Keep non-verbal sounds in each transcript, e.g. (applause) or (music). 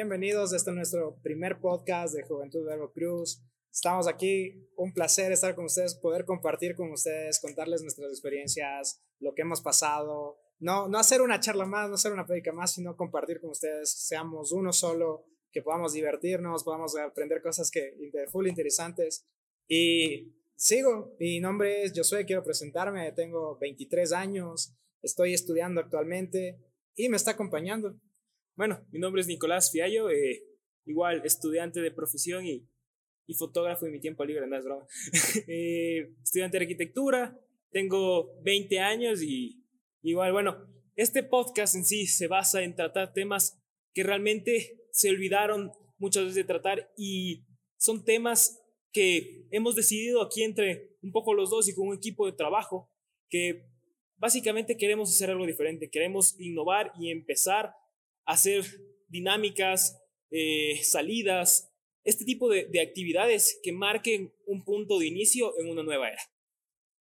Bienvenidos este nuestro primer podcast de Juventud Verbo Cruz. Estamos aquí, un placer estar con ustedes, poder compartir con ustedes, contarles nuestras experiencias, lo que hemos pasado. No, no hacer una charla más, no hacer una prédica más, sino compartir con ustedes, seamos uno solo, que podamos divertirnos, podamos aprender cosas que full interesantes. Y sigo, mi nombre es Josué, quiero presentarme, tengo 23 años, estoy estudiando actualmente y me está acompañando. Bueno, mi nombre es Nicolás Fiallo, eh, igual estudiante de profesión y, y, fotógrafo en mi tiempo libre, no es broma. (laughs) eh, estudiante de arquitectura, tengo 20 años y igual, bueno, este podcast en sí se basa en tratar temas que realmente se olvidaron muchas veces de tratar y son temas que hemos decidido aquí entre un poco los dos y con un equipo de trabajo que básicamente queremos hacer algo diferente, queremos innovar y empezar hacer dinámicas, eh, salidas, este tipo de, actividades que marquen un punto de inicio en una nueva era.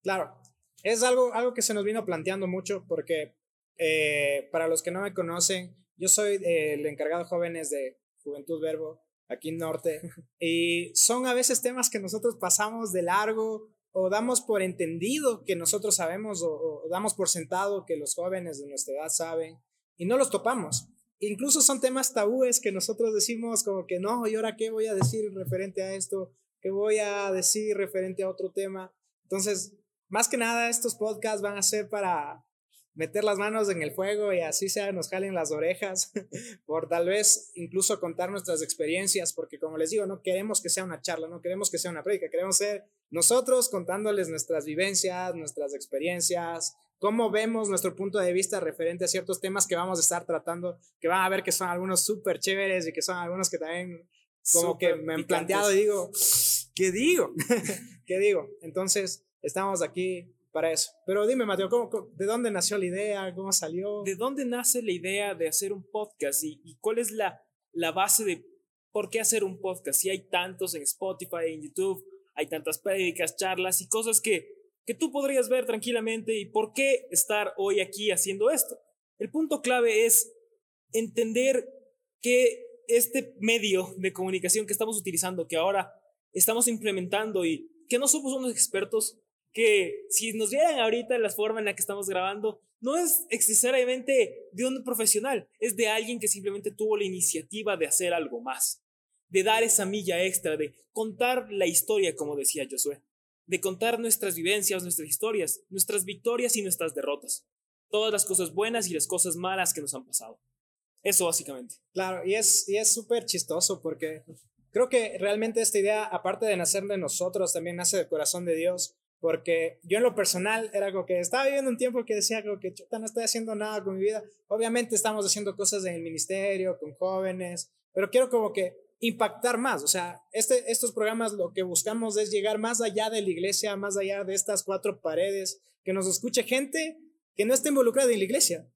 Claro, es algo, algo que se nos vino planteando mucho porque eh, para los que no me conocen, yo soy el encargado de jóvenes de Juventud Verbo aquí en Norte (laughs) y son a veces temas que nosotros pasamos de largo o damos por entendido que nosotros sabemos o, damos por sentado que los jóvenes de nuestra edad saben y no los topamos. Incluso son temas tabúes que nosotros decimos como que no, ¿y ahora qué voy a decir referente a esto? ¿Qué voy a decir referente a otro tema? Entonces, más que nada, estos podcasts van a ser para meter las manos en el fuego y así sea nos jalen las orejas, (laughs) por tal vez incluso contar nuestras experiencias, porque como les digo, no queremos que sea una charla, no queremos que sea una prédica, queremos ser nosotros contándoles nuestras vivencias, nuestras experiencias, cómo vemos nuestro punto de vista referente a ciertos temas que vamos a estar tratando, que van a ver que son algunos súper chéveres y que son algunos que también como que me han planteado y digo, ¿qué digo? (laughs) (laughs) ¿Qué digo? Entonces, estamos aquí para eso. Pero dime, Mateo, ¿cómo, de dónde nació la idea? ¿Cómo salió? ¿De dónde nace la idea de hacer un podcast? ¿Y, y cuál es la, la base de por qué hacer un podcast? Si hay tantos en Spotify, en YouTube, hay tantas prédicas, charlas y cosas que, que tú podrías ver tranquilamente y por qué estar hoy aquí haciendo esto. El punto clave es entender que este medio de comunicación que estamos utilizando, que ahora estamos implementando y que no somos unos expertos, que si nos vieran ahorita la forma en la que estamos grabando, no es necesariamente de un profesional, es de alguien que simplemente tuvo la iniciativa de hacer algo más, de dar esa milla extra, de contar la historia, como decía Josué, de contar nuestras vivencias, nuestras historias, nuestras victorias y nuestras derrotas, todas las cosas buenas y las cosas malas que nos han pasado. Eso básicamente. Claro, y es y es súper chistoso porque creo que realmente esta idea, aparte de nacer de nosotros, también nace del corazón de Dios porque yo en lo personal era como que estaba viviendo un tiempo que decía como que chuta, no estoy haciendo nada con mi vida. Obviamente estamos haciendo cosas en el ministerio, con jóvenes, pero quiero como que impactar más. O sea, este, estos programas lo que buscamos es llegar más allá de la iglesia, más allá de estas cuatro paredes, que nos escuche gente que no esté involucrada en la iglesia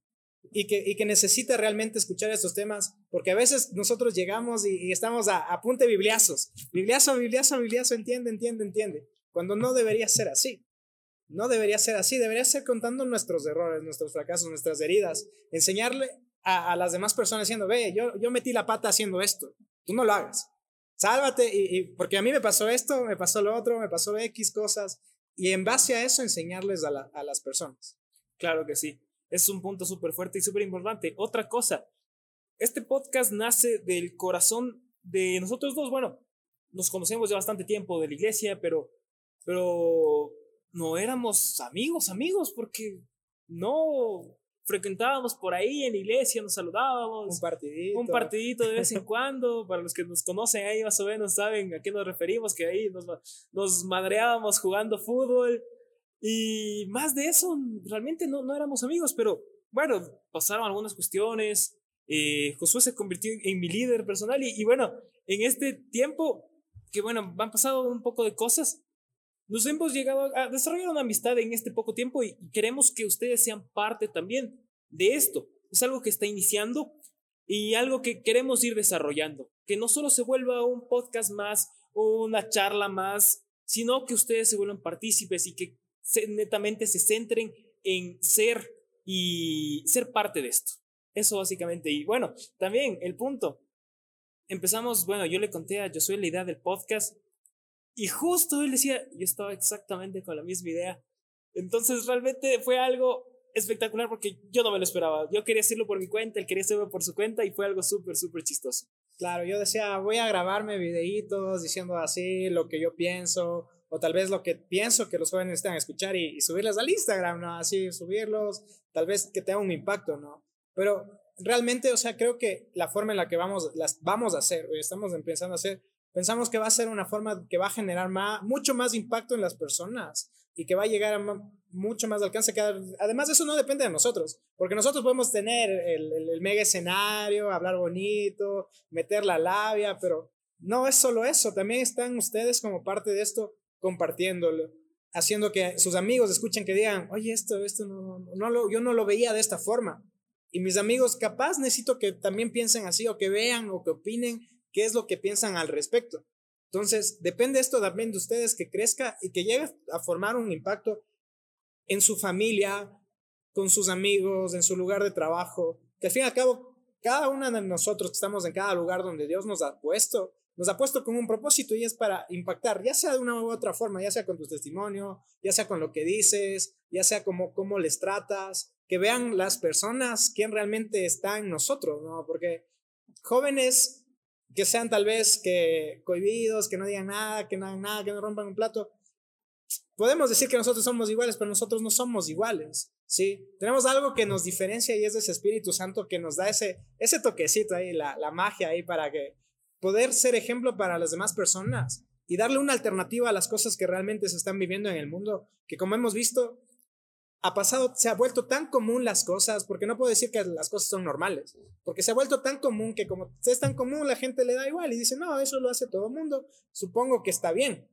y que, y necesita realmente escuchar estos temas, porque a veces nosotros llegamos y, estamos a, a punte bibliazos. Bibliazo, bibliazo, bibliazo, entiende, entiende, entiende cuando no debería ser así. No debería ser así, debería ser contando nuestros errores, nuestros fracasos, nuestras heridas, enseñarle a, las demás personas diciendo, ve, yo, yo metí la pata haciendo esto, tú no lo hagas, sálvate, y, porque a mí me pasó esto, me pasó lo otro, me pasó X cosas, y en base a eso enseñarles a, a las personas. Claro que sí, es un punto súper fuerte y súper importante. Otra cosa, este podcast nace del corazón de nosotros dos, bueno, nos conocemos ya bastante tiempo de la iglesia, pero pero no éramos amigos, amigos, porque no frecuentábamos por ahí en la iglesia, nos saludábamos. Un partidito. Un partidito de vez en (laughs) cuando. Para los que nos conocen ahí más o menos saben a qué nos referimos, que ahí nos, nos madreábamos jugando fútbol. Y más de eso, realmente no, no éramos amigos, pero bueno, pasaron algunas cuestiones. Eh, Josué se convirtió en mi líder personal y, y bueno, en este tiempo, que bueno, han pasado un poco de cosas, nos hemos llegado a desarrollar una amistad en este poco tiempo y queremos que ustedes sean parte también de esto. Es algo que está iniciando y algo que queremos ir desarrollando. Que no solo se vuelva un podcast más una charla más, sino que ustedes se vuelvan partícipes y que netamente se centren en ser y ser parte de esto. Eso básicamente. Y bueno, también el punto. empezamos, bueno, yo le conté a Josué la idea del podcast y justo él decía, yo estaba exactamente con la misma idea. Entonces realmente fue algo espectacular porque yo no me lo esperaba. Yo quería hacerlo por mi cuenta, él quería hacerlo por su cuenta y fue algo súper, súper chistoso. Claro, yo decía, voy a grabarme videitos diciendo así lo que yo pienso, o tal vez lo que pienso que los jóvenes necesitan escuchar y, y subirlas al Instagram, ¿no? Así, subirlos, tal vez que tenga un impacto, ¿no? Pero realmente, o sea, creo que la forma en la que vamos, las vamos a hacer, estamos empezando a hacer, pensamos que va a ser una forma que va a generar más, mucho más impacto en las personas y que va a llegar a mucho más alcance. Que además, eso no depende de nosotros, porque nosotros podemos tener el, el, mega escenario, hablar bonito, meter la labia, pero no es solo eso, también están ustedes como parte de esto compartiéndolo, haciendo que sus amigos escuchen que digan, oye, esto, esto no, no lo, yo no lo veía de esta forma. Y mis amigos, capaz necesito que también piensen así o que vean o que opinen qué es lo que piensan al respecto. Entonces, depende esto también de ustedes que crezca y que llegue a formar un impacto en su familia, con sus amigos, en su lugar de trabajo, que al fin y al cabo, cada uno de nosotros que estamos en cada lugar donde Dios nos ha puesto, nos ha puesto con un propósito y es para impactar, ya sea de una u otra forma, ya sea con tu testimonio, ya sea con lo que dices, ya sea como cómo les tratas, que vean las personas quién realmente está en nosotros, ¿no? Porque jóvenes que sean tal vez que cohibidos, que no digan nada, que no hagan nada, que no rompan un plato. Podemos decir que nosotros somos iguales, pero nosotros no somos iguales, ¿sí? Tenemos algo que nos diferencia y es ese Espíritu Santo que nos da ese, ese toquecito ahí, la, la magia ahí para que poder ser ejemplo para las demás personas y darle una alternativa a las cosas que realmente se están viviendo en el mundo, que como hemos visto, ha pasado, se ha vuelto tan común las cosas, porque no puedo decir que las cosas son normales, porque se ha vuelto tan común que como es tan común, la gente le da igual y dice, no, eso lo hace todo el mundo, supongo que está bien.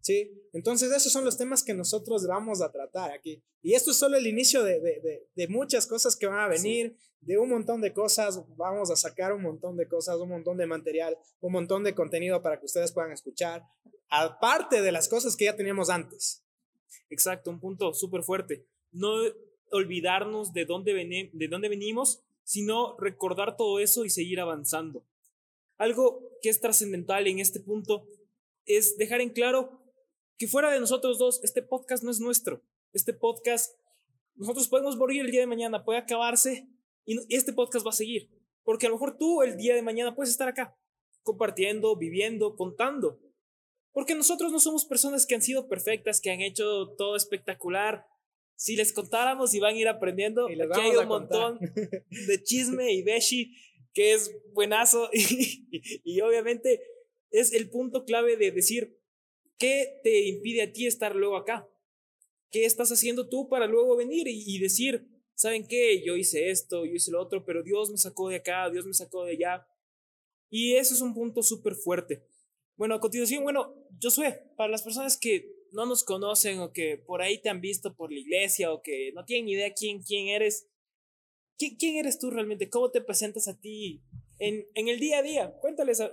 ¿Sí? Entonces esos son los temas que nosotros vamos a tratar aquí. Y esto es solo el inicio de, de, de, muchas cosas que van a venir, de un montón de cosas, vamos a sacar un montón de cosas, un montón de material, un montón de contenido para que ustedes puedan escuchar, aparte de las cosas que ya teníamos antes. Exacto, un punto súper fuerte no olvidarnos de dónde, de dónde venimos, sino recordar todo eso y seguir avanzando. Algo que es trascendental en este punto es dejar en claro que fuera de nosotros dos, este podcast no es nuestro. Este podcast, nosotros podemos morir el día de mañana, puede acabarse y este podcast va a seguir. Porque a lo mejor tú el día de mañana puedes estar acá, compartiendo, viviendo, contando. Porque nosotros no somos personas que han sido perfectas, que han hecho todo espectacular, si les contáramos y van a ir aprendiendo, y aquí hay un montón (laughs) de chisme y beshi que es buenazo (laughs) y, y, obviamente es el punto clave de decir qué te impide a ti estar luego acá, qué estás haciendo tú para luego venir y, y decir, ¿saben qué? Yo hice esto, yo hice lo otro, pero Dios me sacó de acá, Dios me sacó de allá. Y eso es un punto súper fuerte. Bueno, a continuación, bueno, Josué, para las personas que no nos conocen o que por ahí te han visto por la iglesia o que no tienen ni idea quién, quién eres, ¿quién, quién eres tú realmente? ¿Cómo te presentas a ti en, en el día a día? Cuéntales a,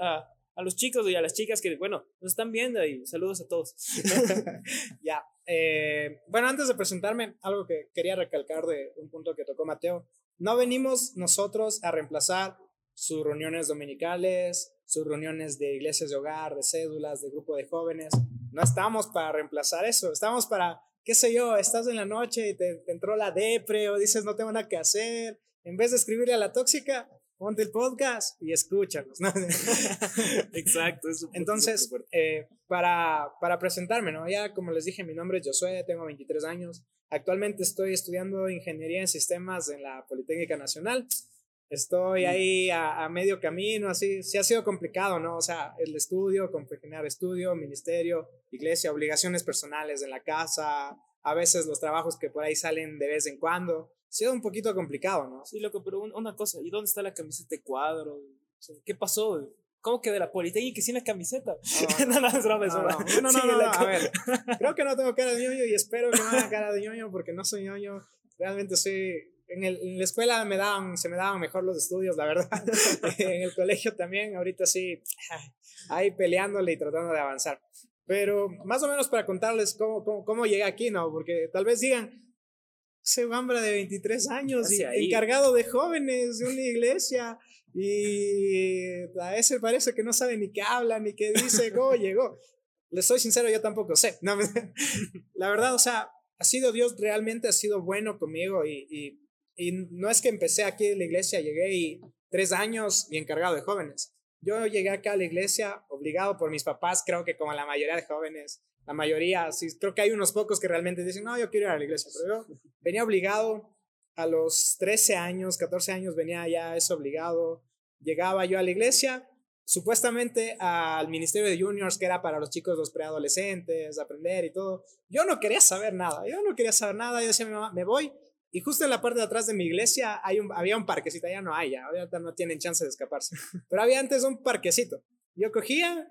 a, los chicos y a las chicas que, bueno, nos están viendo y saludos a todos. (laughs) (laughs) ya. Eh, bueno, antes de presentarme, algo que quería recalcar de un punto que tocó Mateo. No venimos nosotros a reemplazar sus reuniones dominicales, sus reuniones de iglesias de hogar, de cédulas, de grupo de jóvenes. No estamos para reemplazar eso, estamos para, qué sé yo, estás en la noche y te, entró la depre o dices no tengo nada que hacer. En vez de escribirle a la tóxica, ponte el podcast y escúchanos. (laughs) Exacto. Entonces, eh, para, para presentarme, ¿no? Ya como les dije, mi nombre es Josué, tengo 23 años. Actualmente estoy estudiando ingeniería en sistemas en la Politécnica Nacional. Estoy ahí a, medio camino, así, sí ha sido complicado, ¿no? O sea, el estudio, compaginar estudio, ministerio, iglesia, obligaciones personales en la casa, a veces los trabajos que por ahí salen de vez en cuando. Ha sido un poquito complicado, ¿no? Sí, loco, pero una cosa, ¿y dónde está la camiseta de cuadro? ¿Qué pasó? ¿Cómo que de la Politécnica sin la camiseta? (laughs) No, no, es broma. No, no, no, a ver, creo que no tengo cara de ñoño y espero que no haga (laughs) cara de ñoño porque no soy ñoño. Realmente soy en, el, en, la escuela me daban, se me daban mejor los estudios, la verdad. (laughs) (laughs) en el colegio también, ahorita sí, (laughs) ahí peleándole y tratando de avanzar. Pero más o menos para contarles cómo, cómo, cómo llegué aquí, ¿no? Porque tal vez digan, ese Bambra de 23 años y encargado de jóvenes de una iglesia y a ese parece que no sabe ni qué habla ni qué dice, cómo llegó. Le soy sincero, yo tampoco sé. No, la verdad, o sea, ha sido Dios realmente, ha sido bueno conmigo y, y, y no es que empecé aquí en la iglesia, llegué y tres años y encargado de jóvenes. Yo llegué acá a la iglesia obligado por mis papás, creo que como la mayoría de jóvenes, la mayoría, sí, creo que hay unos pocos que realmente dicen, no, yo quiero ir a la iglesia, pero yo venía obligado a los 13 años, 14 años, venía ya eso obligado, llegaba yo a la iglesia, supuestamente al ministerio de juniors, que era para los chicos, los preadolescentes, aprender y todo. Yo no quería saber nada, yo no quería saber nada, yo decía mamá, me voy. Y justo en la parte de atrás de mi iglesia hay un, había un parquecito, ya no hay, ya no tienen chance de escaparse. (laughs) Pero había antes un parquecito. Yo cogía,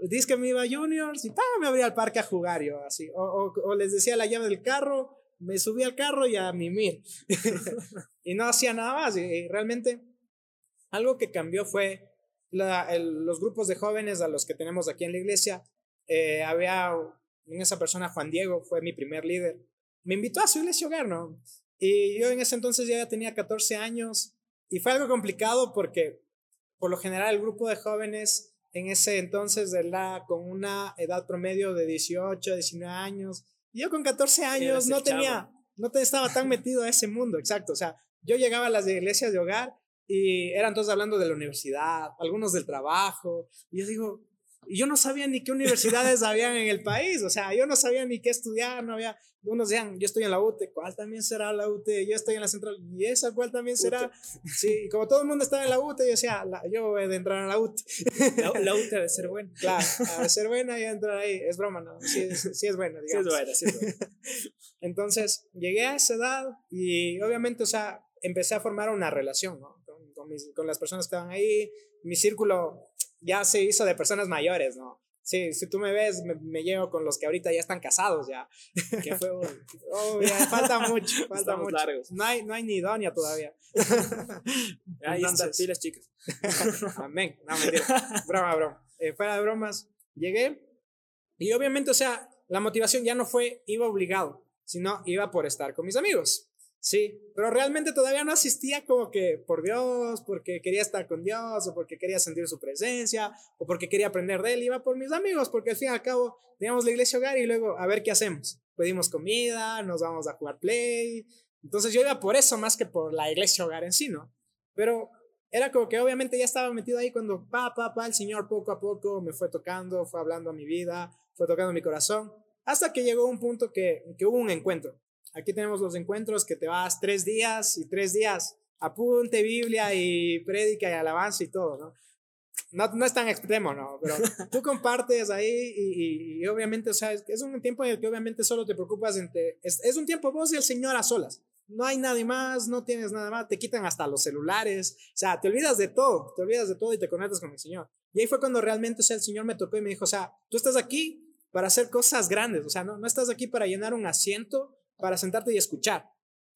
dice que me iba a Juniors y ¡pam! me abría al parque a jugar yo así. O, o, les decía la llave del carro, me subí al carro y a mimir. (laughs) y no hacía nada más. Y, realmente algo que cambió fue la, los grupos de jóvenes a los que tenemos aquí en la iglesia. Eh, había en esa persona, Juan Diego, fue mi primer líder. Me invitó a su iglesia hogar, ¿no? Y yo en ese entonces ya tenía 14 años y fue algo complicado porque por lo general el grupo de jóvenes en ese entonces, de la Con una edad promedio de 18, 19 años. yo con 14 años no tenía, no te, estaba tan metido a ese mundo, exacto. O sea, yo llegaba a las iglesias de hogar y eran todos hablando de la universidad, algunos del trabajo. Y yo digo, yo no sabía ni qué universidades (laughs) habían en el país, o sea, yo no sabía ni qué estudiar, no había, unos decían, yo estoy en la UTE, ¿cuál también será la UTE? Yo estoy en la central, ¿y esa cuál también será? Sí, como todo el mundo estaba en la UTE, yo decía, yo voy a entrar a la UTE. La, UTE debe ser (laughs) buena. Claro, debe ser buena y entrar ahí, es broma, ¿no? Sí, es, sí es buena, digamos. Sí es buena, sí es buena. (laughs) Entonces, llegué a esa edad y obviamente, o sea, empecé a formar una relación, ¿no? Con, con, mis, con las personas que estaban ahí, mi círculo ya se hizo de personas mayores, ¿no? Sí, si tú me ves, me, llevo con los que ahorita ya están casados ya. Que (laughs) fue oh, falta mucho, falta mucho. Largos. No hay, no hay ni doña todavía. (laughs) Ahí están, sí, las chicas. (laughs) Amén. No, mentira. Broma, broma. Eh, fuera de bromas, llegué y obviamente, o sea, la motivación ya no fue iba obligado, sino iba por estar con mis amigos. Sí, pero realmente todavía no asistía como que por Dios, porque quería estar con Dios, o porque quería sentir su presencia, o porque quería aprender de Él. Iba por mis amigos, porque al fin y al cabo teníamos la iglesia hogar y luego a ver qué hacemos. Pedimos comida, nos vamos a jugar play. Entonces yo iba por eso más que por la iglesia hogar en sí, ¿no? Pero era como que obviamente ya estaba metido ahí cuando pa, pa, el Señor poco a poco me fue tocando, fue hablando a mi vida, fue tocando mi corazón, hasta que llegó un punto que, que hubo un encuentro. Aquí tenemos los encuentros que te vas tres días y tres días, apunte Biblia y prédica y alabanza y todo, ¿no? No, no es tan extremo, ¿no? Pero (laughs) tú compartes ahí y, y, obviamente, o sea, es, un tiempo en el que obviamente solo te preocupas entre, es, es un tiempo vos y el Señor a solas. No hay nadie más, no tienes nada más, te quitan hasta los celulares, o sea, te olvidas de todo, te olvidas de todo y te conectas con el Señor. Y ahí fue cuando realmente, o sea, el Señor me tocó y me dijo, o sea, tú estás aquí para hacer cosas grandes, o sea, no, no estás aquí para llenar un asiento para sentarte y escuchar.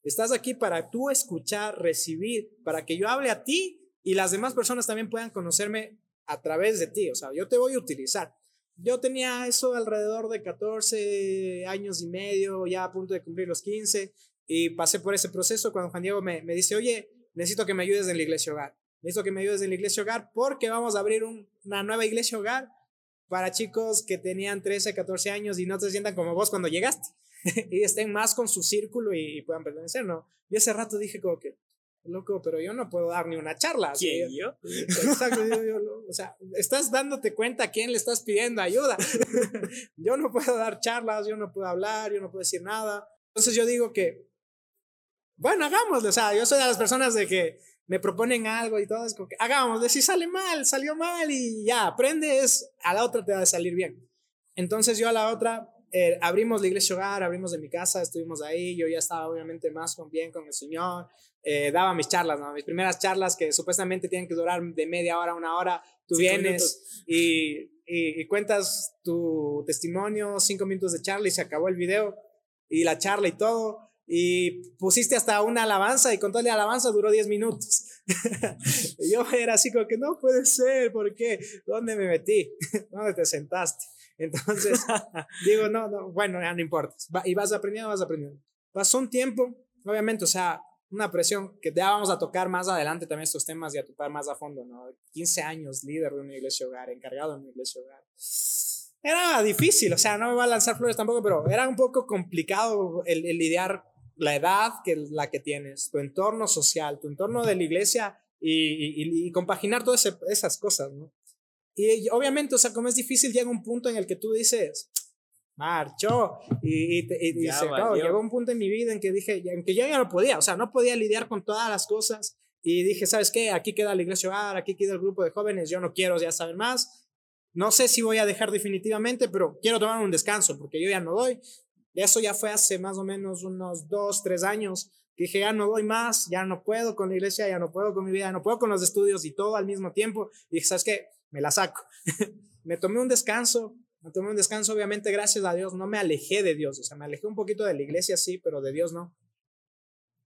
Estás aquí para tú escuchar, recibir, para que yo hable a ti y las demás personas también puedan conocerme a través de ti. O sea, yo te voy a utilizar. Yo tenía eso alrededor de 14 años y medio, ya a punto de cumplir los 15, y pasé por ese proceso cuando Juan Diego me, dice, oye, necesito que me ayudes en la iglesia hogar. Necesito que me ayudes en la iglesia hogar porque vamos a abrir una nueva iglesia hogar para chicos que tenían 13, 14 años y no se sientan como vos cuando llegaste. (laughs) y estén más con su círculo y, puedan pertenecer, ¿no? Y ese rato dije como que, loco, pero yo no puedo dar ni una charla. ¿Quién, yo? Exacto, o sea, estás dándote cuenta a quién le estás pidiendo ayuda. (laughs) yo no puedo dar charlas, yo no puedo hablar, yo no puedo decir nada. Entonces yo digo que, bueno, hagámoslo, o sea, yo soy de las personas de que me proponen algo y todo, es como que hagámoslo, si sale mal, salió mal y ya, aprendes, a la otra te va a salir bien. Entonces yo a la otra eh, abrimos la iglesia hogar, abrimos de mi casa, estuvimos ahí, yo ya estaba obviamente más con bien con el Señor, eh, daba mis charlas, ¿no? mis primeras charlas que supuestamente tienen que durar de media hora a una hora, tú vienes y, y, cuentas tu testimonio, cinco minutos de charla y se acabó el video y la charla y todo. Y pusiste hasta una alabanza y con toda la alabanza duró diez minutos. (laughs) yo era así como que no puede ser, ¿por qué? ¿Dónde me metí? (laughs) ¿Dónde te sentaste? Entonces, (laughs) digo, no, no, bueno, ya no importa. y vas aprendiendo, vas aprendiendo. Pasó un tiempo, obviamente, o sea, una presión que ya vamos a tocar más adelante también estos temas y a tocar más a fondo, ¿no? 15 años líder de una iglesia hogar, encargado de una iglesia hogar. Era difícil, o sea, no me va a lanzar flores tampoco, pero era un poco complicado el, lidiar la edad que la que tienes, tu entorno social, tu entorno de la iglesia y, compaginar todas esas cosas, ¿no? Y obviamente, o sea, como es difícil, llega un punto en el que tú dices, marchó. Y, y, llegó un punto en mi vida en que dije, en que yo ya no podía, o sea, no podía lidiar con todas las cosas. Y dije, ¿sabes qué? Aquí queda la iglesia hogar, aquí queda el grupo de jóvenes, yo no quiero ya saber más. No sé si voy a dejar definitivamente, pero quiero tomar un descanso porque yo ya no doy. Eso ya fue hace más o menos unos dos, tres años. Que dije, ya no doy más, ya no puedo con la iglesia, ya no puedo con mi vida, ya no puedo con los estudios y todo al mismo tiempo. Y dije, ¿sabes qué? Me la saco. (laughs) me tomé un descanso, me tomé un descanso, obviamente, gracias a Dios, no me alejé de Dios, o sea, me alejé un poquito de la iglesia, sí, pero de Dios no.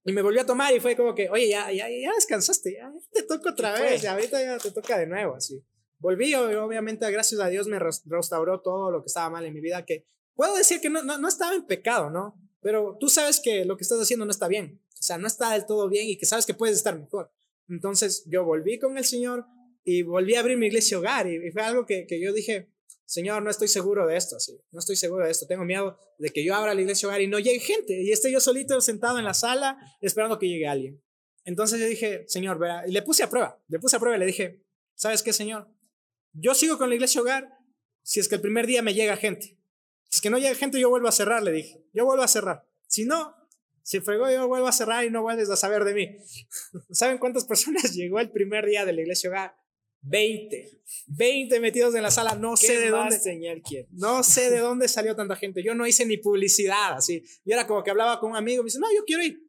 Y me volví a tomar y fue como que, oye, ya, ya, ya descansaste, ya te toca otra vez, ya ahorita ya te toca de nuevo, así. Volví, obviamente, gracias a Dios me restauró todo lo que estaba mal en mi vida, que puedo decir que no, no, no estaba en pecado, ¿no? Pero tú sabes que lo que estás haciendo no está bien, o sea, no está del todo bien y que sabes que puedes estar mejor. Entonces yo volví con el Señor y volví a abrir mi iglesia hogar y, fue algo que, que yo dije, Señor, no estoy seguro de esto, así, no estoy seguro de esto, tengo miedo de que yo abra la iglesia hogar y no llegue gente y esté yo solito sentado en la sala esperando que llegue alguien. Entonces yo dije, Señor, verá, y le puse a prueba, le puse a prueba y le dije, ¿sabes qué, Señor? Yo sigo con la iglesia hogar si es que el primer día me llega gente. Si es que no llega gente, yo vuelvo a cerrar, le dije, yo vuelvo a cerrar. Si no, si fregó, yo vuelvo a cerrar y no vuelves a saber de mí. (laughs) ¿Saben cuántas personas (laughs) llegó el primer día de la iglesia hogar? 20. 20 metidos en la sala, no sé de dónde. Señal No sé de dónde salió tanta gente. Yo no hice ni publicidad, así. Yo era como que hablaba con un amigo, me dice, no, yo quiero ir.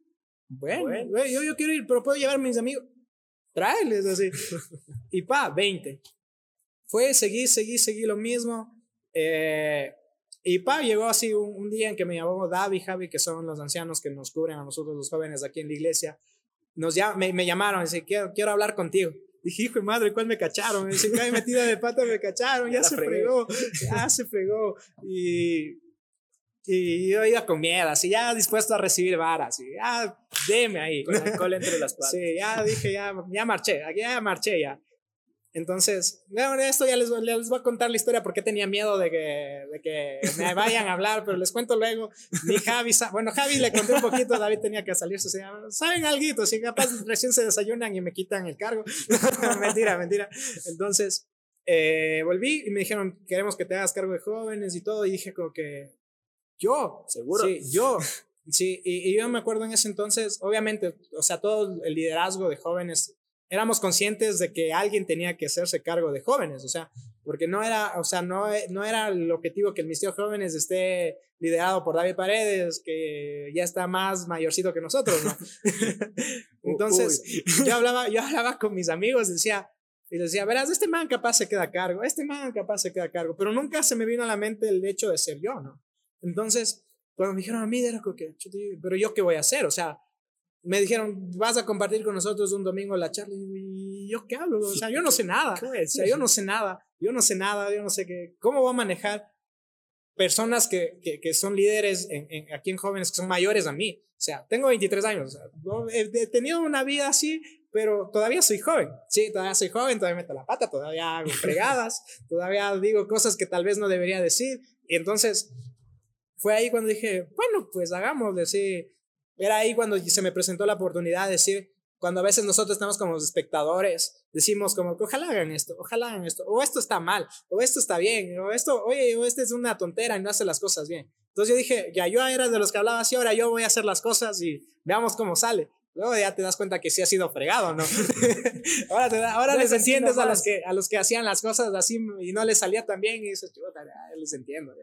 Bueno, Yo, yo quiero ir, pero puedo llevar a mis amigos. Tráeles, así. y pa, 20. Fue, seguí, seguí, seguí lo mismo. Eh, y pa, llegó así un, día en que me llamó David y Javi, que son los ancianos que nos cubren a nosotros los jóvenes aquí en la iglesia. Nos me, me llamaron y dice, quiero, quiero hablar contigo. Dije, hijo de madre, ¿cuál me cacharon? Me dice, (laughs) metida de pata me cacharon, ya, se fregó, (laughs) ya se fregó. Y, y yo iba con miedo, así ya dispuesto a recibir varas, y ya, deme ahí. Con alcohol entre las patas. Sí, ya dije, ya, ya marché, ya marché ya. Entonces, bueno, esto ya les, les voy a contar la historia porque tenía miedo de que, de que me vayan a hablar, pero les cuento luego. Ni Javi, bueno, Javi le conté un poquito, David tenía que salirse, o saben algo, si capaz recién se desayunan y me quitan el cargo. (laughs) mentira, mentira. Entonces, eh, volví y me dijeron, queremos que te hagas cargo de jóvenes y todo, y dije como que, yo, seguro. Sí, yo. Sí, y, y yo me acuerdo en ese entonces, obviamente, o sea, todo el liderazgo de jóvenes éramos conscientes de que alguien tenía que hacerse cargo de jóvenes, o sea, porque no era, o sea, no, no era el objetivo que el Ministerio de Jóvenes esté liderado por David Paredes, que ya está más mayorcito que nosotros, ¿no? (laughs) Entonces, yo hablaba, yo hablaba con mis amigos, decía, y decía, verás, este man capaz se queda a cargo, este man capaz se queda a cargo, pero nunca se me vino a la mente el hecho de ser yo, ¿no? Entonces, cuando me dijeron a mí, era como que, pero yo qué voy a hacer, o sea, me dijeron, vas a compartir con nosotros un domingo la charla. Y yo, ¿qué hablo? O sea, yo no sé nada. O sea, yo no sé nada. Yo no sé nada. Yo no sé qué. ¿Cómo voy a manejar personas que, que, que son líderes en, aquí en jóvenes que son mayores a mí? O sea, tengo 23 años. he, tenido una vida así, pero todavía soy joven. Sí, todavía soy joven, todavía meto la pata, todavía hago (laughs) fregadas, todavía digo cosas que tal vez no debería decir. Y entonces fue ahí cuando dije, bueno, pues hagámosle, sí era ahí cuando se me presentó la oportunidad de decir, cuando a veces nosotros estamos como espectadores, decimos como, ojalá hagan esto, ojalá hagan esto, o esto está mal, o esto está bien, o esto, oye, o este es una tontera y no hace las cosas bien. Entonces yo dije, ya yo era de los que hablaba así, ahora yo voy a hacer las cosas y veamos cómo sale. Luego ya te das cuenta que sí ha sido fregado, ¿no? (laughs) (laughs) ahora te ahora les entiendes a los, que, a los que hacían las cosas así y no les salía tan bien y dices, chuta, les entiendo.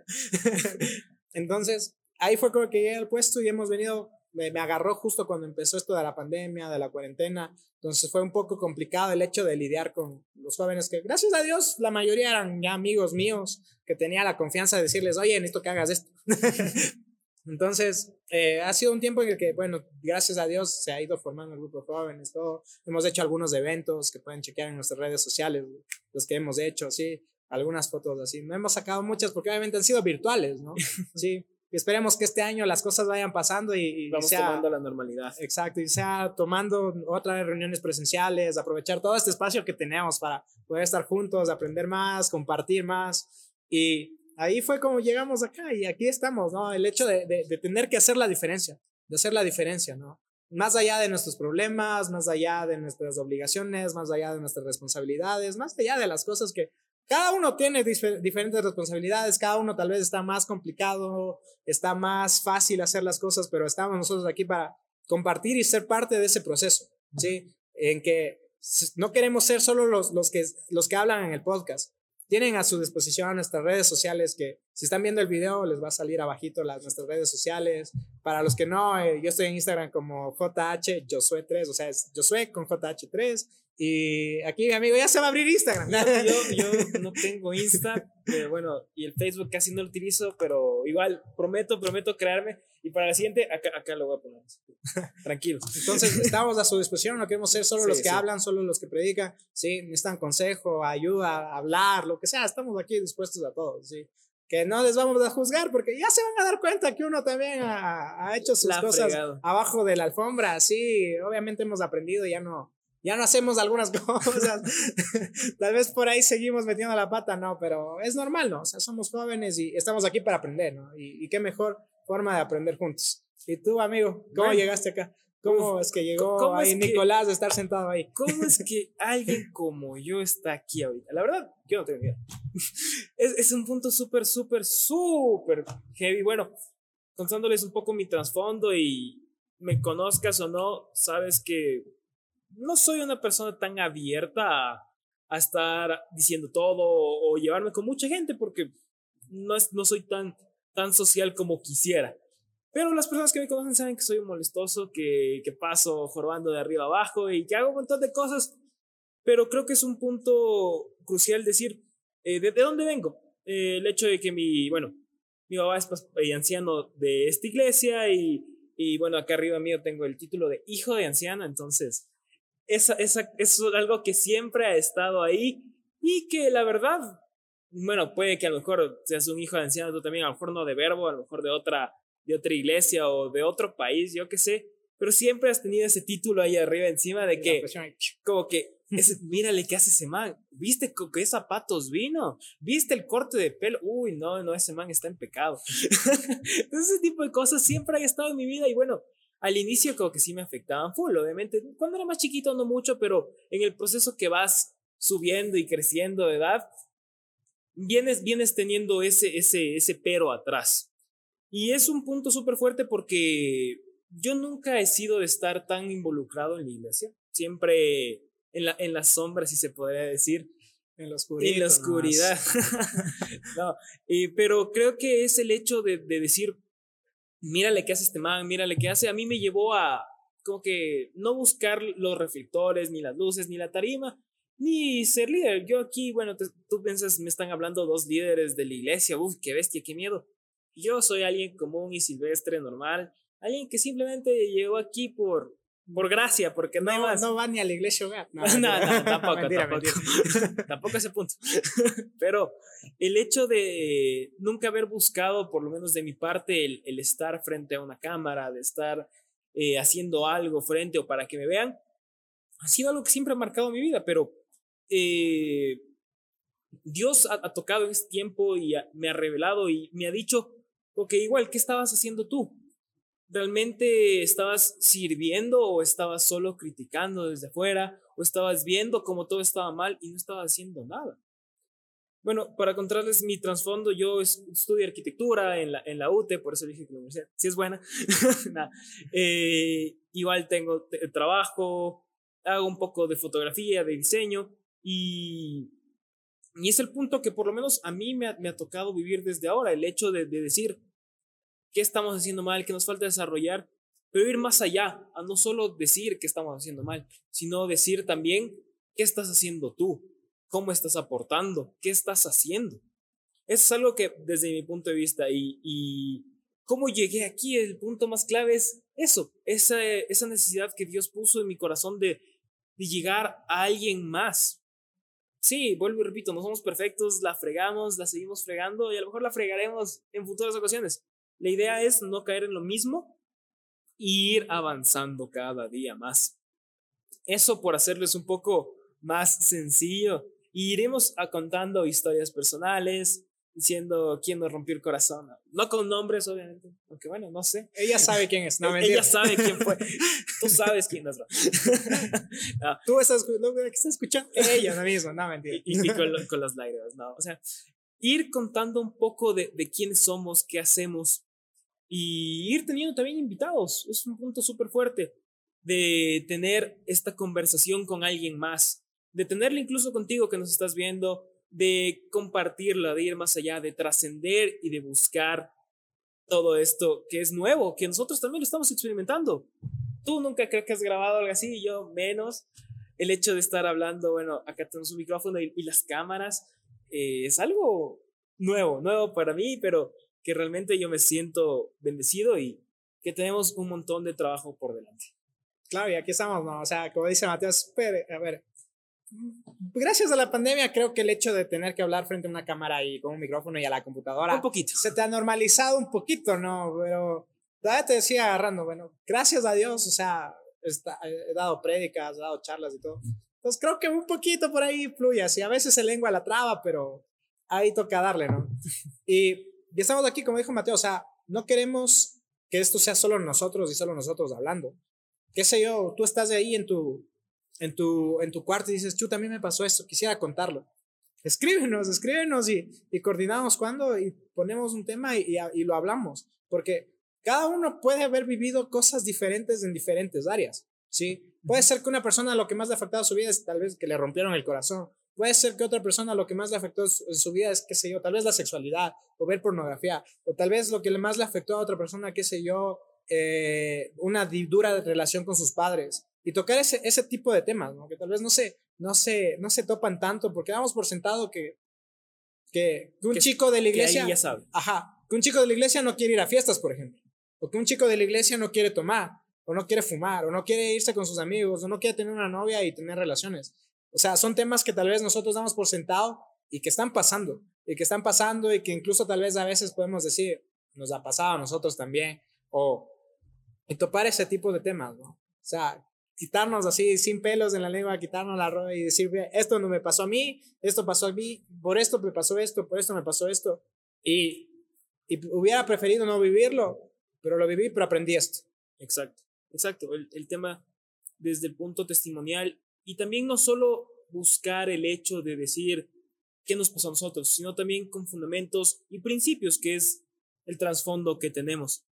(laughs) Entonces, ahí fue como que llegué al puesto y hemos venido me, agarró justo cuando empezó esto de la pandemia, de la cuarentena. Entonces fue un poco complicado el hecho de lidiar con los jóvenes que, gracias a Dios, la mayoría eran ya amigos míos, que tenía la confianza de decirles, oye, necesito que hagas esto. (laughs) Entonces, eh, ha sido un tiempo en el que, bueno, gracias a Dios se ha ido formando el grupo de jóvenes, todo. Hemos hecho algunos eventos que pueden chequear en nuestras redes sociales, los que hemos hecho, sí, algunas fotos así. No hemos sacado muchas porque obviamente han sido virtuales, ¿no? (laughs) Sí, esperemos que este año las cosas vayan pasando y, Vamos sea, tomando la normalidad. Exacto, y sea tomando otras reuniones presenciales, aprovechar todo este espacio que tenemos para poder estar juntos, aprender más, compartir más. Y ahí fue como llegamos acá y aquí estamos, ¿no? El hecho de, de, de tener que hacer la diferencia, de hacer la diferencia, ¿no? Más allá de nuestros problemas, más allá de nuestras obligaciones, más allá de nuestras responsabilidades, más allá de las cosas que cada uno tiene diferentes responsabilidades, cada uno tal vez está más complicado, está más fácil hacer las cosas, pero estamos nosotros aquí para compartir y ser parte de ese proceso, ¿sí? En que no queremos ser solo los, los, que, los que hablan en el podcast, tienen a su disposición nuestras redes sociales que si están viendo el video les va a salir abajito las nuestras redes sociales. Para los que no, eh, yo estoy en Instagram como JH Josué 3, o sea, es Josué con JH3 y aquí mi amigo ya se va a abrir Instagram. Yo, yo, (laughs) no tengo Insta, pero bueno, y el Facebook casi no lo utilizo, pero igual prometo, prometo crearme. Y para la siguiente, acá, acá lo voy a poner. (laughs) Tranquilos. Entonces, estamos a su disposición, no queremos ser solo los que hablan, solo los que predican. Sí, necesitan consejo, ayuda, hablar, lo que sea. Estamos aquí dispuestos a todo. Sí que no les vamos a juzgar porque ya se van a dar cuenta que uno también ha, ha hecho sus cosas abajo de la alfombra. Sí, obviamente hemos aprendido, ya no, ya no hacemos algunas (laughs) cosas. Tal vez por ahí seguimos metiendo la pata, no, pero es normal, ¿no? O sea, somos jóvenes y estamos aquí para aprender, ¿no? Y, qué mejor forma de aprender juntos. ¿Y tú, amigo, cómo llegaste acá? ¿Cómo es que llegó ahí Nicolás de estar sentado ahí? ¿Cómo es que alguien como yo está aquí ahorita? La verdad, yo no tengo idea. Es, es un punto súper, súper, súper heavy. Bueno, contándoles un poco mi trasfondo y me conozcas o no, sabes que no soy una persona tan abierta a, estar diciendo todo o, llevarme con mucha gente porque no, es, no soy tan, tan social como quisiera. Pero las personas que me conocen saben que soy molestoso, que, que paso jorobando de arriba abajo y que hago un montón de cosas. Pero creo que es un punto crucial decir, eh, ¿de, dónde vengo? Eh, el hecho de que mi, bueno, mi papá es eh, anciano de esta iglesia y, y bueno, acá arriba mío tengo el título de hijo de anciano, entonces esa, esa, es algo que siempre ha estado ahí y que la verdad, bueno, puede que a lo mejor seas un hijo de anciano, tú también, a lo mejor no de verbo, a lo mejor de otra, de otra iglesia o de otro país, yo qué sé, pero siempre has tenido ese título ahí arriba encima de que, como que, (laughs) ese, mírale qué hace ese man, ¿viste con qué zapatos vino? ¿Viste el corte de pelo? Uy, no, no, ese man está en pecado. (laughs) ese tipo de cosas siempre ha estado en mi vida y bueno, al inicio como que sí me afectaban full, obviamente. Cuando era más chiquito no mucho, pero en el proceso que vas subiendo y creciendo de edad, vienes, vienes teniendo ese, ese, ese pero atrás. Y es un punto súper fuerte porque yo nunca he sido de estar tan involucrado en la iglesia. Siempre en la, en la sombra, si se podría decir. En la oscuridad. En la oscuridad. (laughs) no, pero creo que es el hecho de, de decir, mírale qué hace este man, mírale qué hace, a mí me llevó a como que no buscar los reflectores, ni las luces, ni la tarima, ni ser líder. Yo aquí, bueno, tú piensas, me están hablando dos líderes de la iglesia, uff, qué bestia, qué miedo. Yo soy alguien común y silvestre, normal, alguien que simplemente llegó aquí por, por gracia, porque no, más. No va ni a la iglesia hogar. (laughs) No, no, tampoco, tampoco. (laughs) tampoco ese punto. Pero el hecho de nunca haber buscado, por lo menos de mi parte, el, el estar frente a una cámara, de estar eh, haciendo algo frente o para que me vean, ha sido algo que siempre ha marcado mi vida, pero eh, Dios ha, tocado en este tiempo y me ha revelado y me ha dicho, ok, igual, ¿qué estabas haciendo tú? ¿Realmente estabas sirviendo o estabas solo criticando desde afuera o estabas viendo cómo todo estaba mal y no estabas haciendo nada? Bueno, para contarles mi trasfondo, yo estudio arquitectura en la, en UTE, por eso dije que la universidad sí es buena. (laughs) Eh, igual tengo trabajo, hago un poco de fotografía, de diseño y, y es el punto que por lo menos a mí me ha, tocado vivir desde ahora, el hecho de decir, qué estamos haciendo mal, qué nos falta desarrollar, pero ir más allá, a no solo decir qué estamos haciendo mal, sino decir también qué estás haciendo tú, cómo estás aportando, qué estás haciendo. Eso es algo que desde mi punto de vista y, y cómo llegué aquí, el punto más clave es eso, esa, esa necesidad que Dios puso en mi corazón de, de llegar a alguien más. Sí, vuelvo y repito, no somos perfectos, la fregamos, la seguimos fregando y a lo mejor la fregaremos en futuras ocasiones La idea es no caer en lo mismo e ir avanzando cada día más. Eso por hacerles un poco más sencillo. Y iremos a contando historias personales, diciendo quién nos rompió el corazón. No con nombres, obviamente, aunque bueno, no sé. Ella sabe quién es, no Ella sabe quién fue. (laughs) Tú sabes quién es. (laughs) Tú estás, estás escuchando. Ella no mismo, no mentira. Y, con, con, las lágrimas, no. O sea, ir contando un poco de, de quiénes somos, qué hacemos y ir teniendo también invitados. Es un punto súper fuerte de tener esta conversación con alguien más, de tenerla incluso contigo que nos estás viendo, de compartirla, de ir más allá, de trascender y de buscar todo esto que es nuevo, que nosotros también lo estamos experimentando. Tú nunca creo que has grabado algo así, yo menos. El hecho de estar hablando, bueno, acá tenemos un micrófono y, las cámaras, eh, es algo nuevo, nuevo para mí, pero que realmente yo me siento bendecido y que tenemos un montón de trabajo por delante. Claro, y aquí estamos, ¿no? O sea, como dice Mateo, a ver, gracias a la pandemia creo que el hecho de tener que hablar frente a una cámara y con un micrófono y a la computadora un poquito. se te ha normalizado un poquito no pero todavía te decía agarrando bueno gracias a Dios o sea he dado prédicas he dado charlas y todo. Pues creo que un poquito por ahí fluye así a veces se lengua la traba pero ahí toca darle no y, (laughs) y estamos aquí como dijo Mateo o sea no queremos que esto sea solo nosotros y solo nosotros hablando qué sé yo tú estás ahí en tu en tu, en tu cuarto y dices, tú también me pasó esto, quisiera contarlo. Escríbenos, escríbenos y, y coordinamos cuando y ponemos un tema y, y, lo hablamos, porque cada uno puede haber vivido cosas diferentes en diferentes áreas, ¿sí? Puede ser que una persona lo que más le ha afectado a su vida es tal vez que le rompieron el corazón. Puede ser que otra persona lo que más le afectó en su vida es, qué sé yo, tal vez la sexualidad o ver pornografía. O tal vez lo que más le afectó a otra persona, qué sé yo, eh, una dura relación con sus padres y tocar ese, ese tipo de temas, ¿no? que tal vez no se, no, se, no se topan tanto, porque damos por sentado que, que, un chico de la iglesia... ya sabe. Ajá, que un chico de la iglesia no quiere ir a fiestas, por ejemplo, o que un chico de la iglesia no quiere tomar, o no quiere fumar, o no quiere irse con sus amigos, o no quiere tener una novia y tener relaciones. O sea, son temas que tal vez nosotros damos por sentado y que están pasando, y que están pasando y que incluso tal vez a veces podemos decir, nos ha pasado a nosotros también, o y topar ese tipo de temas, ¿no? O sea, quitarnos así sin pelos en la lengua, quitarnos la ropa y decir, esto no me pasó a mí, esto pasó a mí, por esto me pasó esto, por esto me pasó esto. Y, y hubiera preferido no vivirlo, pero lo viví, pero aprendí esto. Exacto, exacto. El, el tema desde el punto testimonial y también no solo buscar el hecho de decir qué nos pasó a nosotros, sino también con fundamentos y principios, que es el trasfondo que tenemos.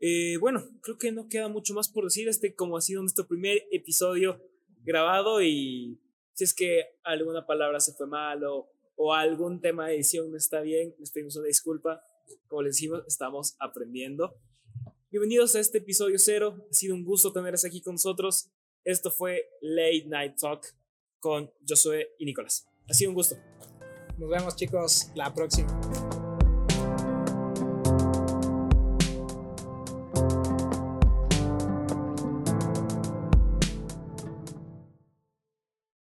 Eh, bueno, creo que no queda mucho más por decir. Este, como ha sido nuestro primer episodio grabado, y si es que alguna palabra se fue mal o, o algún tema de edición no está bien, les pedimos una disculpa. Como les decimos, estamos aprendiendo. Bienvenidos a este episodio cero. Ha sido un gusto tenerles aquí con nosotros. Esto fue Late Night Talk con Josué y Nicolás. Ha sido un gusto. Nos vemos chicos la próxima.